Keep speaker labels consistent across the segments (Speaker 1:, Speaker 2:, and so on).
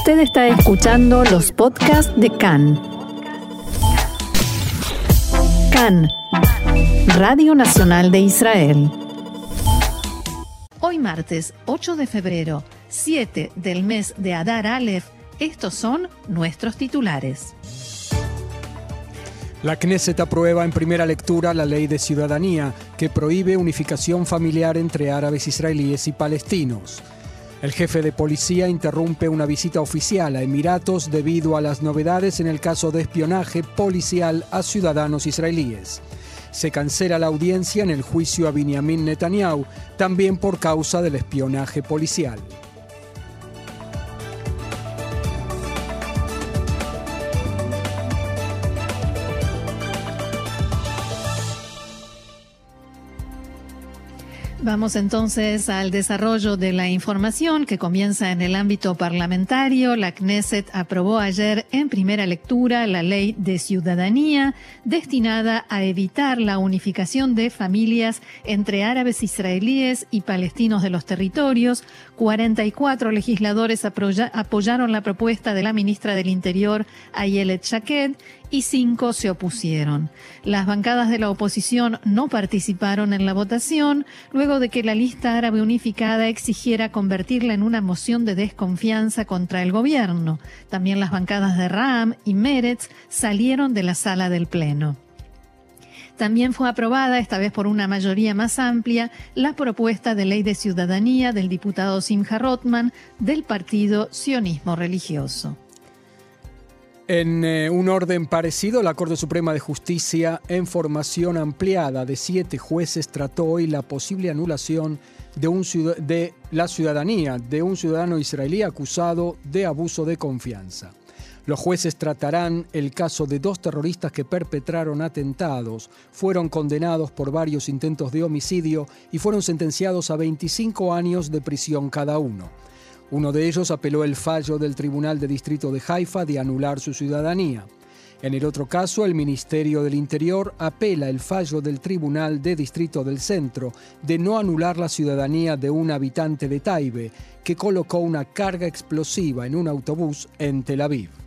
Speaker 1: Usted está escuchando los podcasts de CAN. CAN, Radio Nacional de Israel. Hoy martes 8 de febrero, 7 del mes de Adar Aleph, estos son nuestros titulares.
Speaker 2: La Knesset aprueba en primera lectura la ley de ciudadanía que prohíbe unificación familiar entre árabes israelíes y palestinos. El jefe de policía interrumpe una visita oficial a Emiratos debido a las novedades en el caso de espionaje policial a ciudadanos israelíes. Se cancela la audiencia en el juicio a Benjamin Netanyahu, también por causa del espionaje policial.
Speaker 1: Vamos entonces al desarrollo de la información que comienza en el ámbito parlamentario. La Knesset aprobó ayer en primera lectura la ley de ciudadanía destinada a evitar la unificación de familias entre árabes israelíes y palestinos de los territorios. 44 legisladores apoyaron la propuesta de la ministra del Interior, Ayelet Shaked, y cinco se opusieron. Las bancadas de la oposición no participaron en la votación luego de que la lista árabe unificada exigiera convertirla en una moción de desconfianza contra el gobierno. También las bancadas de Ram y Meretz salieron de la sala del Pleno. También fue aprobada, esta vez por una mayoría más amplia, la propuesta de ley de ciudadanía del diputado Simcha Rotman del partido Sionismo Religioso.
Speaker 2: En eh, un orden parecido, la Corte Suprema de Justicia, en formación ampliada de siete jueces, trató hoy la posible anulación de, la ciudadanía de un ciudadano israelí acusado de abuso de confianza. Los jueces tratarán el caso de dos terroristas que perpetraron atentados, fueron condenados por varios intentos de homicidio y fueron sentenciados a 25 años de prisión cada uno. Uno de ellos apeló el fallo del Tribunal de Distrito de Haifa de anular su ciudadanía. En el otro caso, el Ministerio del Interior apela el fallo del Tribunal de Distrito del Centro de no anular la ciudadanía de un habitante de Taibe que colocó una carga explosiva en un autobús en Tel Aviv.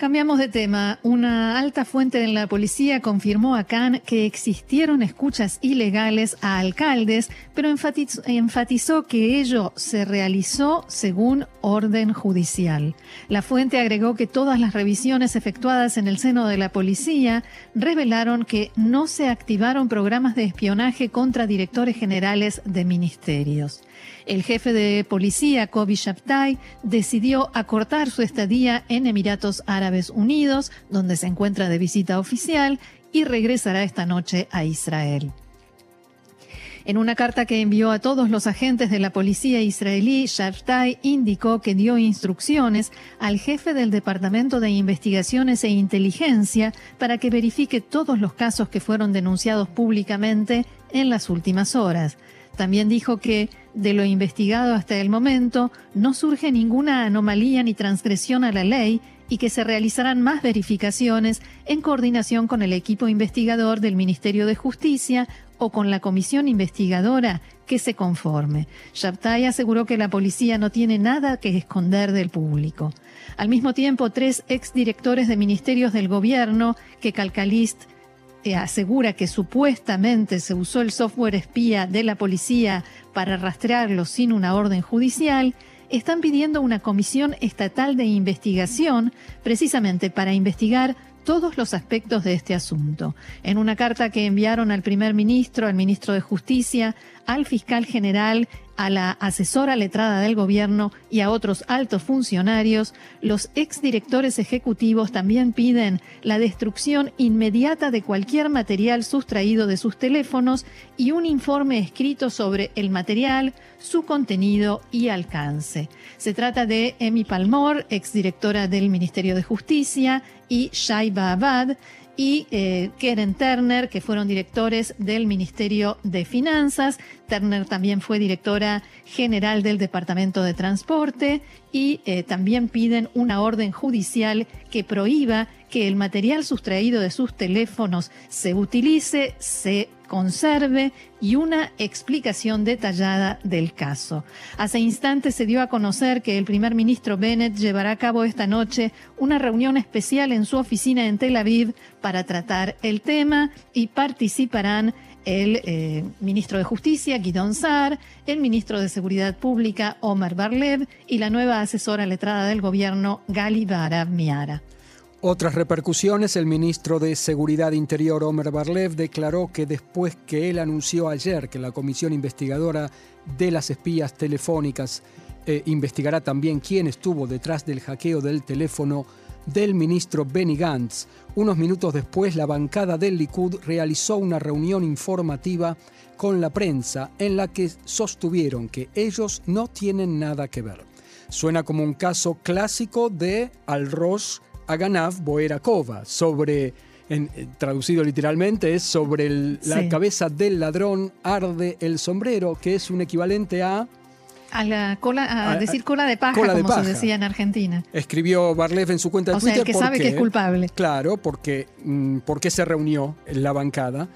Speaker 1: Cambiamos de tema. Una alta fuente en la policía confirmó a Khan que existieron escuchas ilegales a alcaldes, pero enfatizó, que ello se realizó según orden judicial. La fuente agregó que todas las revisiones efectuadas en el seno de la policía revelaron que no se activaron programas de espionaje contra directores generales de ministerios. El jefe de policía, Kobi Shabtai, decidió acortar su estadía en Emiratos Árabes Unidos, donde se encuentra de visita oficial, y regresará esta noche a Israel. En una carta que envió a todos los agentes de la policía israelí, Shabtai indicó que dio instrucciones al jefe del Departamento de Investigaciones e Inteligencia para que verifique todos los casos que fueron denunciados públicamente en las últimas horas. También dijo que de lo investigado hasta el momento no surge ninguna anomalía ni transgresión a la ley y que se realizarán más verificaciones en coordinación con el equipo investigador del Ministerio de Justicia o con la comisión investigadora que se conforme. Shabtai aseguró que la policía no tiene nada que esconder del público. Al mismo tiempo, tres exdirectores de ministerios del gobierno que Calcalist eh, asegura que supuestamente se usó el software espía de la policía para rastrearlo sin una orden judicial, están pidiendo una comisión estatal de investigación precisamente para investigar todos los aspectos de este asunto. En una carta que enviaron al primer ministro, al ministro de Justicia, al fiscal general a la asesora letrada del gobierno y a otros altos funcionarios, los exdirectores ejecutivos también piden la destrucción inmediata de cualquier material sustraído de sus teléfonos y un informe escrito sobre el material, su contenido y alcance. Se trata de Emi Palmor, exdirectora del Ministerio de Justicia, y Shaiba Abad, y eh, Keren Turner, que fueron directores del Ministerio de Finanzas. Turner también fue directora general del Departamento de Transporte y eh, también piden una orden judicial que prohíba que el material sustraído de sus teléfonos se utilice, se conserve y una explicación detallada del caso. Hace instantes se dio a conocer que el primer ministro Bennett llevará a cabo esta noche una reunión especial en su oficina en Tel Aviv para tratar el tema y participarán el eh, ministro de Justicia, Guidon Saar, el ministro de Seguridad Pública, Omar Barlev, y la nueva asesora letrada del gobierno, Gali Barav Miara.
Speaker 2: Otras repercusiones, el ministro de Seguridad Interior, Omer Barlev, declaró que después que él anunció ayer que la comisión investigadora de las espías telefónicas eh, investigará también quién estuvo detrás del hackeo del teléfono del ministro Benny Gantz, unos minutos después la bancada del Likud realizó una reunión informativa con la prensa en la que sostuvieron que ellos no tienen nada que ver. Suena como un caso clásico de Al-Rosh Aganav Boerakova, sobre, en, eh, traducido literalmente, es sobre la cabeza del ladrón arde el sombrero, que es un equivalente a...
Speaker 1: A la cola, a, decir cola de paja, como se decía en Argentina.
Speaker 2: Escribió Barlev en su cuenta de
Speaker 1: o
Speaker 2: Twitter.
Speaker 1: Sea, el que sabe que es culpable.
Speaker 2: Claro, porque, mm, porque se reunió en la bancada.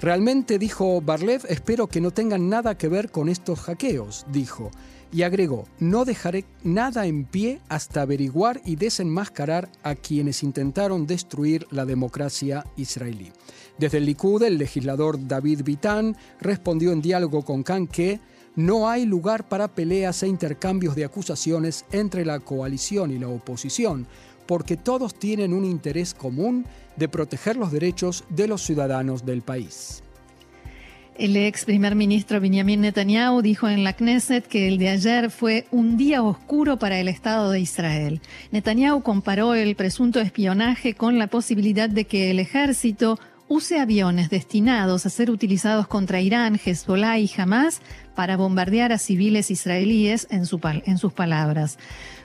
Speaker 2: Realmente dijo Barlev, espero que no tengan nada que ver con estos hackeos, dijo y agregó, no dejaré nada en pie hasta averiguar y desenmascarar a quienes intentaron destruir la democracia israelí. Desde el Likud, el legislador David Bitán respondió en diálogo con Khan que no hay lugar para peleas e intercambios de acusaciones entre la coalición y la oposición, porque todos tienen un interés común de proteger los derechos de los ciudadanos del país.
Speaker 1: El ex primer ministro Benjamin Netanyahu dijo en la Knesset que el de ayer fue un día oscuro para el Estado de Israel. Netanyahu comparó el presunto espionaje con la posibilidad de que el ejército use aviones destinados a ser utilizados contra Irán, Hezbollah y Hamas para bombardear a civiles israelíes, en, sus palabras.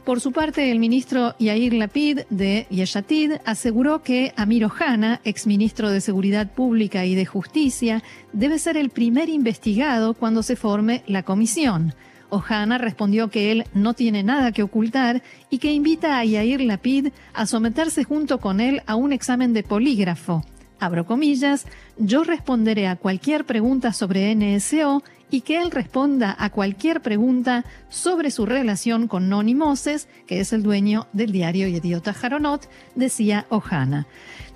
Speaker 1: Por su parte, el ministro Yair Lapid de Yeshatid aseguró que Amir Ohana, exministro de Seguridad Pública y de Justicia, debe ser el primer investigado cuando se forme la comisión. Ohana respondió que él no tiene nada que ocultar y que invita a Yair Lapid a someterse junto con él a un examen de polígrafo. Abro comillas, yo responderé a cualquier pregunta sobre NSO y que él responda a cualquier pregunta sobre su relación con Noni Moses, que es el dueño del diario Idiota Jaronot, decía Ohana.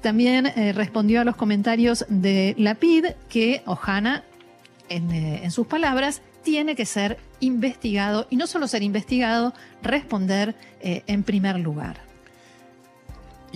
Speaker 1: También eh, respondió a los comentarios de Lapid que Ohana, en, eh, en sus palabras, tiene que ser investigado y no solo ser investigado, responder eh, en primer lugar.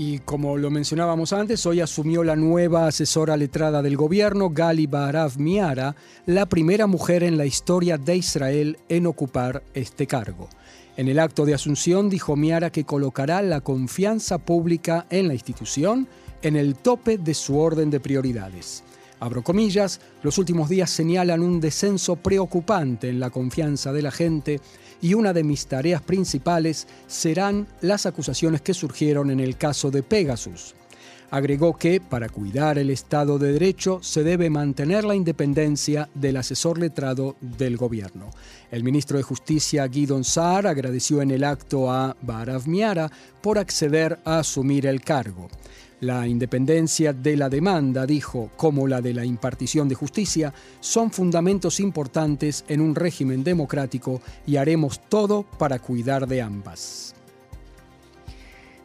Speaker 2: Y como lo mencionábamos antes, hoy asumió la nueva asesora letrada del gobierno, Gali Barav Miara, la primera mujer en la historia de Israel en ocupar este cargo. En el acto de asunción dijo Miara que colocará la confianza pública en la institución en el tope de su orden de prioridades. Abro comillas, los últimos días señalan un descenso preocupante en la confianza de la gente y una de mis tareas principales serán las acusaciones que surgieron en el caso de Pegasus. Agregó que, para cuidar el Estado de Derecho, se debe mantener la independencia del asesor letrado del gobierno. El ministro de Justicia, Guidon Saar, agradeció en el acto a Barav Miara por acceder a asumir el cargo. La independencia de la demanda, dijo, como la de la impartición de justicia, son fundamentos importantes en un régimen democrático y haremos todo para cuidar de ambas.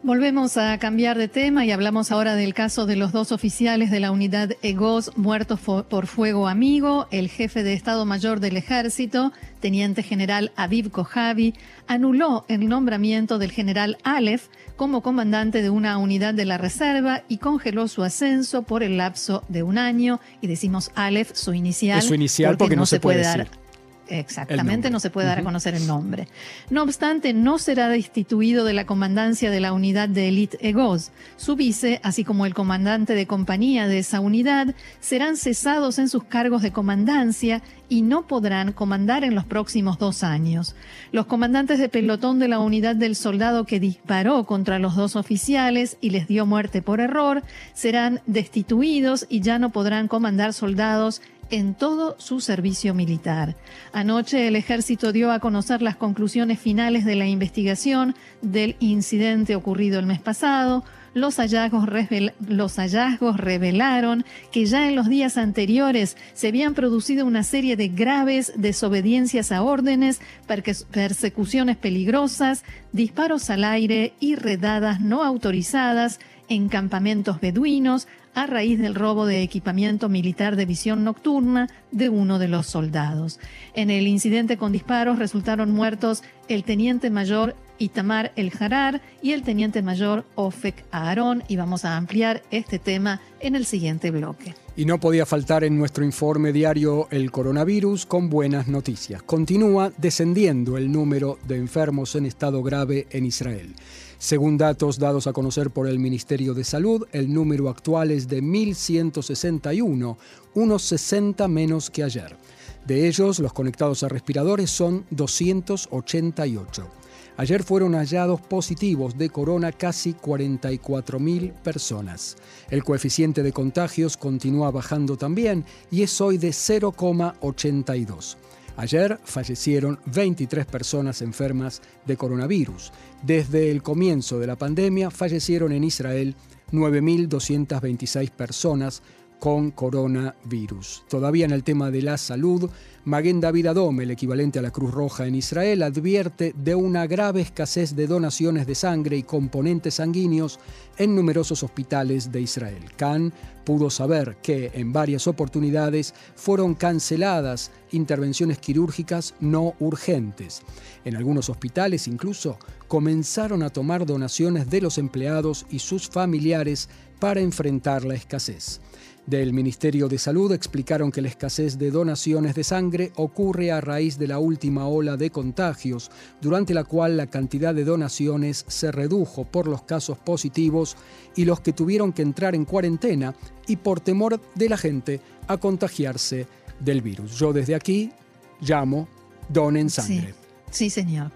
Speaker 1: Volvemos a cambiar de tema y hablamos ahora del caso de los dos oficiales de la unidad EGOS muertos por fuego amigo. El jefe de Estado Mayor del Ejército, teniente general Aviv Kojavi, anuló el nombramiento del general Aleph como comandante de una unidad de la Reserva y congeló su ascenso por el lapso de un año. Y decimos Aleph, su inicial,
Speaker 2: su inicial porque, no, se, puede, dar
Speaker 1: Exactamente, no se puede dar a conocer el nombre. No obstante, no será destituido de la comandancia de la unidad de élite EGOS. Su vice, así como el comandante de compañía de esa unidad, serán cesados en sus cargos de comandancia y no podrán comandar en los próximos dos años. Los comandantes de pelotón de la unidad del soldado que disparó contra los dos oficiales y les dio muerte por error serán destituidos y ya no podrán comandar soldados en todo su servicio militar. Anoche el ejército dio a conocer las conclusiones finales de la investigación del incidente ocurrido el mes pasado. los hallazgos, revelaron que ya en los días anteriores se habían producido una serie de graves desobediencias a órdenes, persecuciones peligrosas, disparos al aire y redadas no autorizadas en campamentos beduinos, a raíz del robo de equipamiento militar de visión nocturna de uno de los soldados. En el incidente con disparos resultaron muertos el teniente mayor Itamar El Harar y el teniente mayor Ofek Aarón y vamos a ampliar este tema en el siguiente bloque.
Speaker 2: Y no podía faltar en nuestro informe diario el coronavirus con buenas noticias. Continúa descendiendo el número de enfermos en estado grave en Israel. Según datos dados a conocer por el Ministerio de Salud, el número actual es de 1.161, unos 60 menos que ayer. De ellos, los conectados a respiradores son 288. Ayer fueron hallados positivos de corona casi 44.000 personas. El coeficiente de contagios continúa bajando también y es hoy de 0,82. Ayer fallecieron 23 personas enfermas de coronavirus. Desde el comienzo de la pandemia fallecieron en Israel 9.226 personas con coronavirus. Todavía en el tema de la salud, Maguen David Adom, el equivalente a la Cruz Roja en Israel, advierte de una grave escasez de donaciones de sangre y componentes sanguíneos en numerosos hospitales de Israel. Khan pudo saber que en varias oportunidades fueron canceladas intervenciones quirúrgicas no urgentes. En algunos hospitales incluso comenzaron a tomar donaciones de los empleados y sus familiares para enfrentar la escasez del Ministerio de Salud explicaron que la escasez de donaciones de sangre ocurre a raíz de la última ola de contagios, durante la cual la cantidad de donaciones se redujo por los casos positivos y los que tuvieron que entrar en cuarentena y por temor de la gente a contagiarse del virus. Yo desde aquí llamo donen sangre.
Speaker 1: Sí, sí señor.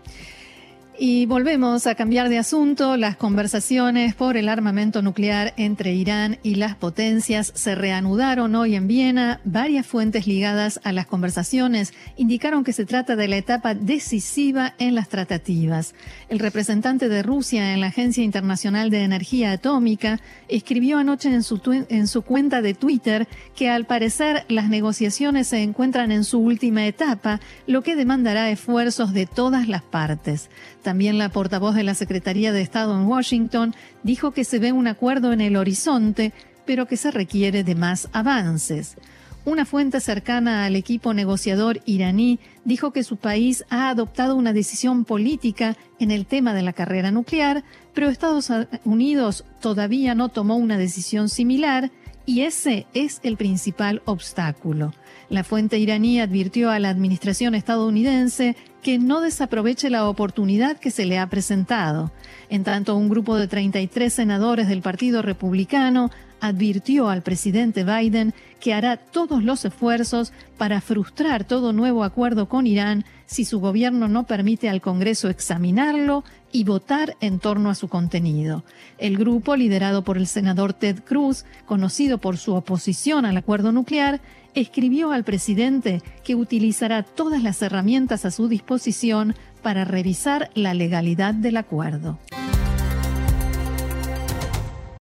Speaker 1: Y volvemos a cambiar de asunto. Las conversaciones por el armamento nuclear entre Irán y las potencias se reanudaron hoy en Viena. Varias fuentes ligadas a las conversaciones indicaron que se trata de la etapa decisiva en las tratativas. El representante de Rusia en la Agencia Internacional de Energía Atómica escribió anoche en su, en su cuenta de Twitter que al parecer las negociaciones se encuentran en su última etapa, lo que demandará esfuerzos de todas las partes. También la portavoz de la Secretaría de Estado en Washington dijo que se ve un acuerdo en el horizonte, pero que se requiere de más avances. Una fuente cercana al equipo negociador iraní dijo que su país ha adoptado una decisión política en el tema de la carrera nuclear, pero Estados Unidos todavía no tomó una decisión similar y ese es el principal obstáculo. La fuente iraní advirtió a la administración estadounidense que no desaproveche la oportunidad que se le ha presentado. En tanto, un grupo de 33 senadores del Partido Republicano advirtió al presidente Biden que hará todos los esfuerzos para frustrar todo nuevo acuerdo con Irán si su gobierno no permite al Congreso examinarlo y votar en torno a su contenido. El grupo, liderado por el senador Ted Cruz, conocido por su oposición al acuerdo nuclear, escribió al presidente que utilizará todas las herramientas a su disposición para revisar la legalidad del acuerdo.